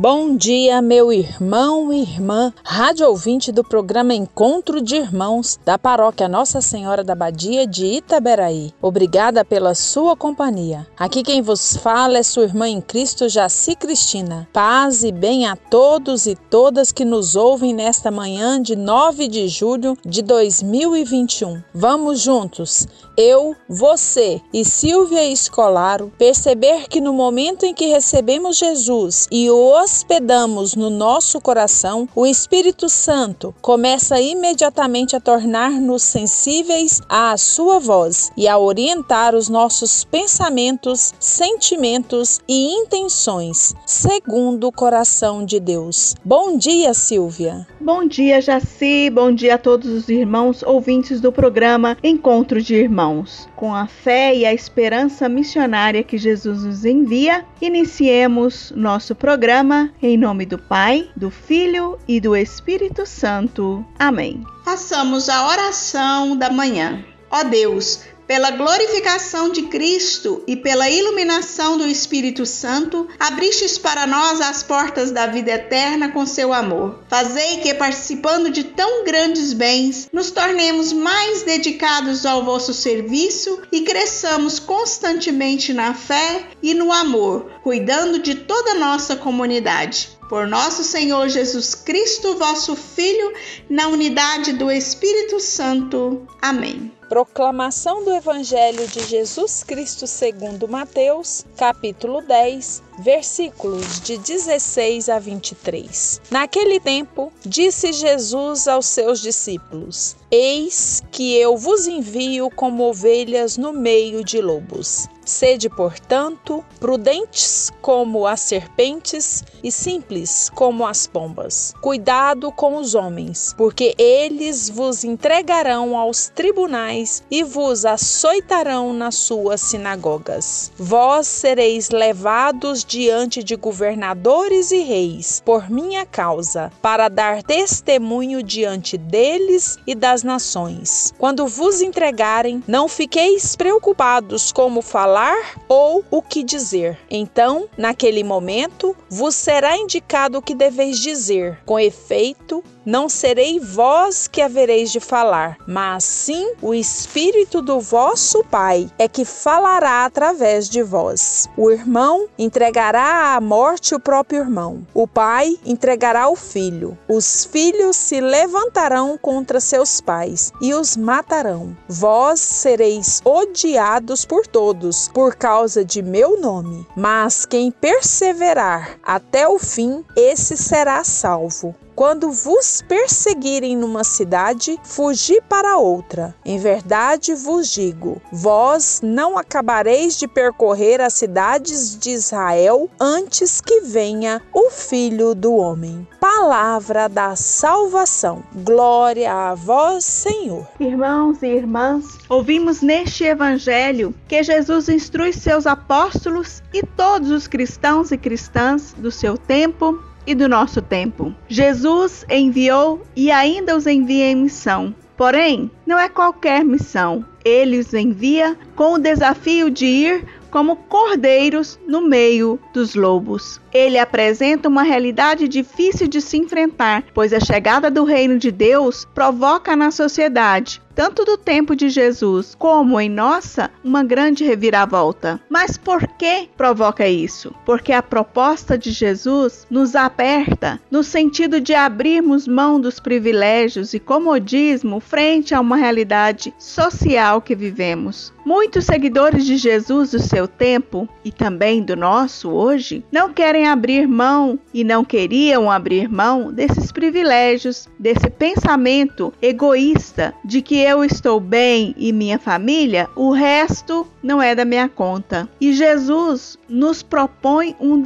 Bom dia, meu irmão e irmã, rádio ouvinte do programa Encontro de Irmãos da Paróquia Nossa Senhora da Badia de Itaberaí. Obrigada pela sua companhia. Aqui quem vos fala é sua irmã em Cristo, Jaci Cristina. Paz e bem a todos e todas que nos ouvem nesta manhã de 9 de julho de 2021. Vamos juntos, eu, você e Silvia Escolaro, perceber que no momento em que recebemos Jesus e o hospedamos no nosso coração, o Espírito Santo começa imediatamente a tornar-nos sensíveis à sua voz e a orientar os nossos pensamentos, sentimentos e intenções, segundo o coração de Deus. Bom dia, Silvia. Bom dia, Jaci. Bom dia a todos os irmãos ouvintes do programa Encontro de Irmãos. Com a fé e a esperança missionária que Jesus nos envia, iniciemos nosso programa em nome do Pai, do Filho e do Espírito Santo. Amém. Façamos a oração da manhã. Ó Deus, pela glorificação de Cristo e pela iluminação do Espírito Santo, abristes para nós as portas da vida eterna com seu amor. Fazei que, participando de tão grandes bens, nos tornemos mais dedicados ao vosso serviço e cresçamos constantemente na fé e no amor, cuidando de toda a nossa comunidade. Por nosso Senhor Jesus Cristo, vosso Filho, na unidade do Espírito Santo. Amém. Proclamação do Evangelho de Jesus Cristo segundo Mateus, capítulo 10, versículos de 16 a 23. Naquele tempo, disse Jesus aos seus discípulos: Eis que eu vos envio como ovelhas no meio de lobos. Sede, portanto, prudentes como as serpentes e simples como as pombas. Cuidado com os homens, porque eles vos entregarão aos tribunais e vos açoitarão nas suas sinagogas. Vós sereis levados diante de governadores e reis por minha causa, para dar testemunho diante deles e das nações. Quando vos entregarem, não fiqueis preocupados como falar ou o que dizer. Então, naquele momento, vos será indicado o que deveis dizer. Com efeito, não serei vós que havereis de falar, mas sim o Espírito do vosso Pai é que falará através de vós. O irmão entregará à morte o próprio irmão, o pai entregará o filho. Os filhos se levantarão contra seus pais e os matarão. Vós sereis odiados por todos por causa de meu nome, mas quem perseverar até o fim, esse será salvo. Quando vos perseguirem numa cidade, fugi para outra. Em verdade vos digo: vós não acabareis de percorrer as cidades de Israel antes que venha o Filho do Homem. Palavra da salvação. Glória a vós, Senhor. Irmãos e irmãs, ouvimos neste evangelho que Jesus instrui seus apóstolos e todos os cristãos e cristãs do seu tempo e do nosso tempo. Jesus enviou e ainda os envia em missão. Porém, não é qualquer missão. Ele os envia com o desafio de ir como cordeiros no meio dos lobos. Ele apresenta uma realidade difícil de se enfrentar, pois a chegada do reino de Deus provoca na sociedade tanto do tempo de Jesus como em nossa, uma grande reviravolta. Mas por que provoca isso? Porque a proposta de Jesus nos aperta no sentido de abrirmos mão dos privilégios e comodismo frente a uma realidade social que vivemos. Muitos seguidores de Jesus do seu tempo e também do nosso hoje não querem abrir mão e não queriam abrir mão desses privilégios, desse pensamento egoísta de que eu estou bem e minha família, o resto não é da minha conta. E Jesus nos propõe um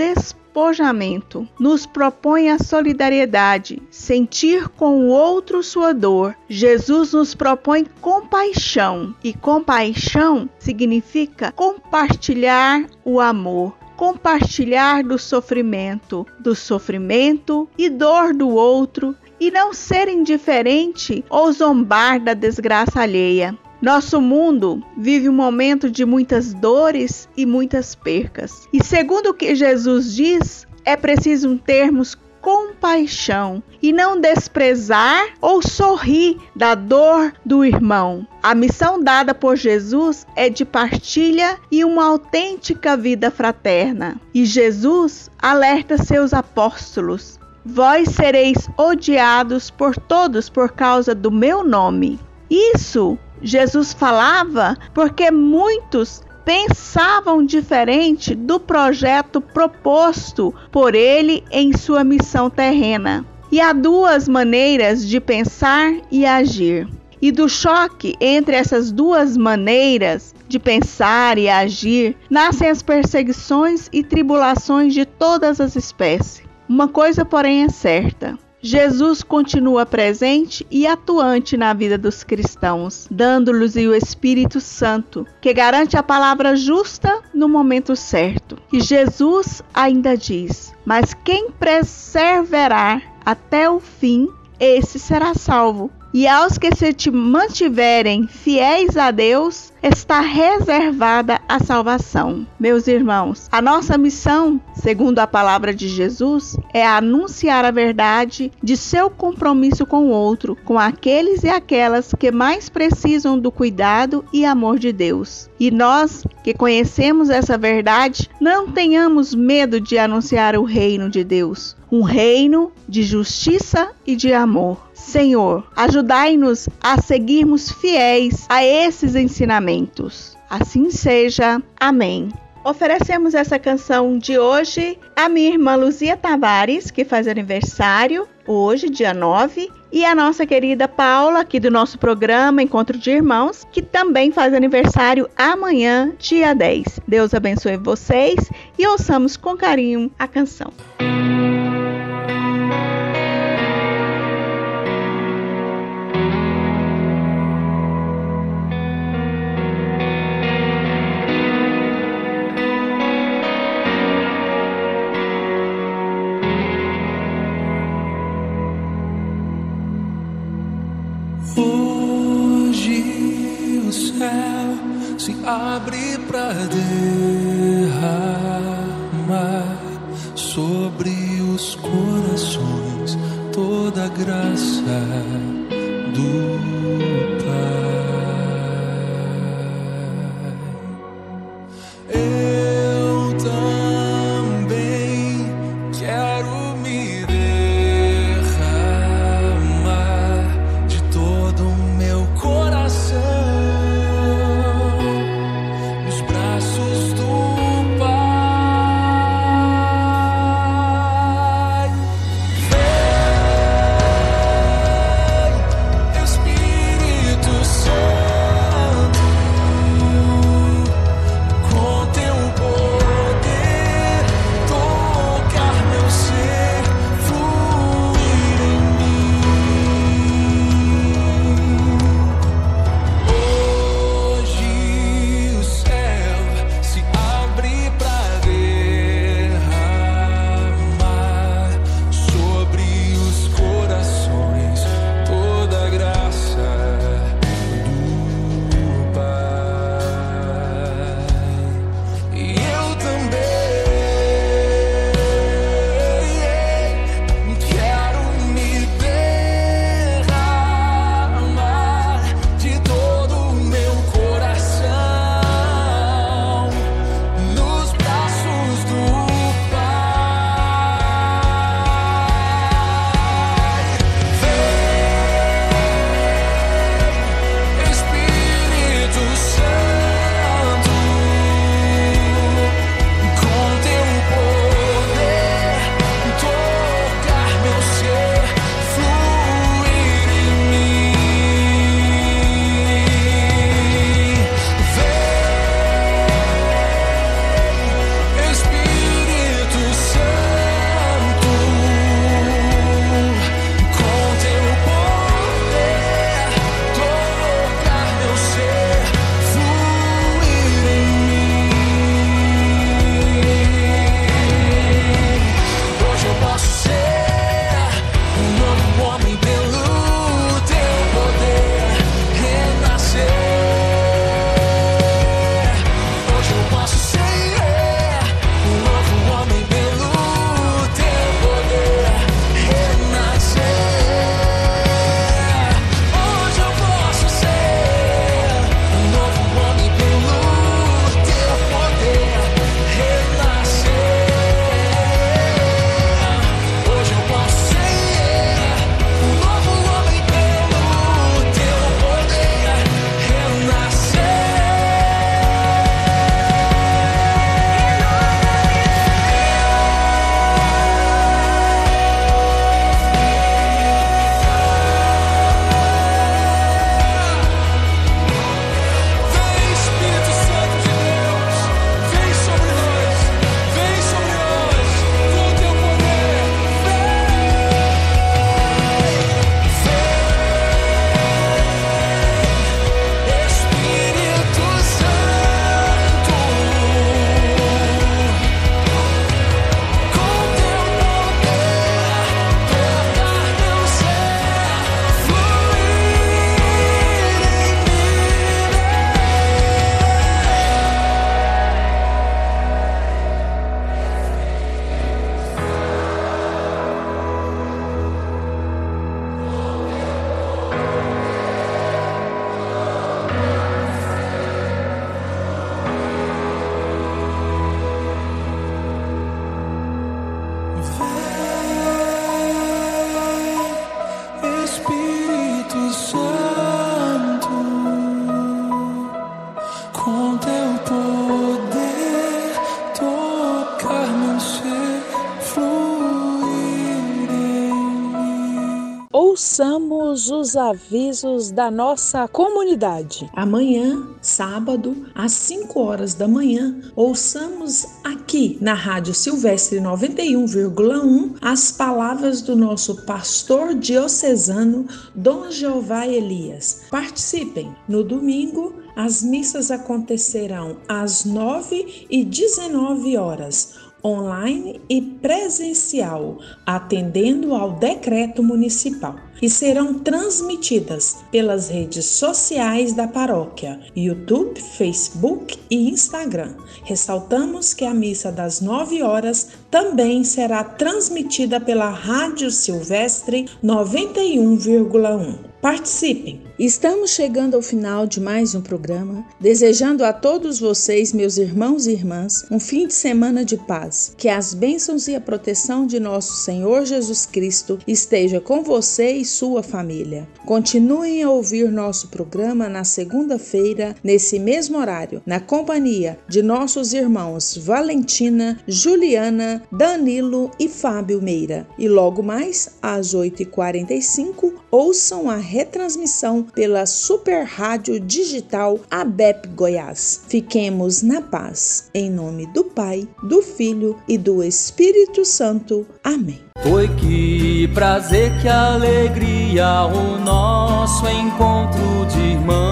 despojamento, nos propõe a solidariedade, sentir com o outro sua dor. Jesus nos propõe compaixão, e compaixão significa compartilhar o amor compartilhar do sofrimento, do sofrimento e dor do outro e não ser indiferente ou zombar da desgraça alheia. Nosso mundo vive um momento de muitas dores e muitas percas. E segundo o que Jesus diz, é preciso termos compaixão e não desprezar ou sorrir da dor do irmão. A missão dada por Jesus é de partilha e uma autêntica vida fraterna. E Jesus alerta seus apóstolos Vós sereis odiados por todos por causa do meu nome. Isso Jesus falava porque muitos pensavam diferente do projeto proposto por ele em sua missão terrena. E há duas maneiras de pensar e agir. E do choque entre essas duas maneiras de pensar e agir nascem as perseguições e tribulações de todas as espécies. Uma coisa, porém, é certa: Jesus continua presente e atuante na vida dos cristãos, dando-lhes o Espírito Santo, que garante a palavra justa no momento certo. E Jesus ainda diz: Mas quem perseverar até o fim, esse será salvo. E aos que se mantiverem fiéis a Deus, está reservada a salvação. Meus irmãos, a nossa missão, segundo a palavra de Jesus, é anunciar a verdade de seu compromisso com o outro, com aqueles e aquelas que mais precisam do cuidado e amor de Deus. E nós que conhecemos essa verdade, não tenhamos medo de anunciar o reino de Deus, um reino de justiça e de amor. Senhor, ajudai-nos a seguirmos fiéis a esses ensinamentos. Assim seja. Amém. Oferecemos essa canção de hoje à minha irmã Luzia Tavares, que faz aniversário hoje, dia 9, e a nossa querida Paula, aqui do nosso programa Encontro de Irmãos, que também faz aniversário amanhã, dia 10. Deus abençoe vocês e ouçamos com carinho a canção. abre derramar sobre os corações toda a graça do ouçamos os avisos da nossa comunidade. Amanhã, sábado, às 5 horas da manhã, ouçamos aqui na Rádio Silvestre 91,1 as palavras do nosso pastor diocesano Dom Jeová Elias. Participem! No domingo, as missas acontecerão às 9 e 19 horas online e presencial, atendendo ao decreto municipal, e serão transmitidas pelas redes sociais da paróquia, YouTube, Facebook e Instagram. Ressaltamos que a missa das 9 horas também será transmitida pela Rádio Silvestre 91,1. Participem! Estamos chegando ao final de mais um programa, desejando a todos vocês, meus irmãos e irmãs, um fim de semana de paz. Que as bênçãos e a proteção de nosso Senhor Jesus Cristo esteja com você e sua família. Continuem a ouvir nosso programa na segunda-feira, nesse mesmo horário, na companhia de nossos irmãos Valentina, Juliana, Danilo e Fábio Meira. E logo mais, às 8h45, ouçam a retransmissão pela Super Rádio Digital ABEP Goiás. Fiquemos na paz, em nome do Pai, do Filho e do Espírito Santo. Amém. Foi que prazer, que alegria o nosso encontro de irmãos.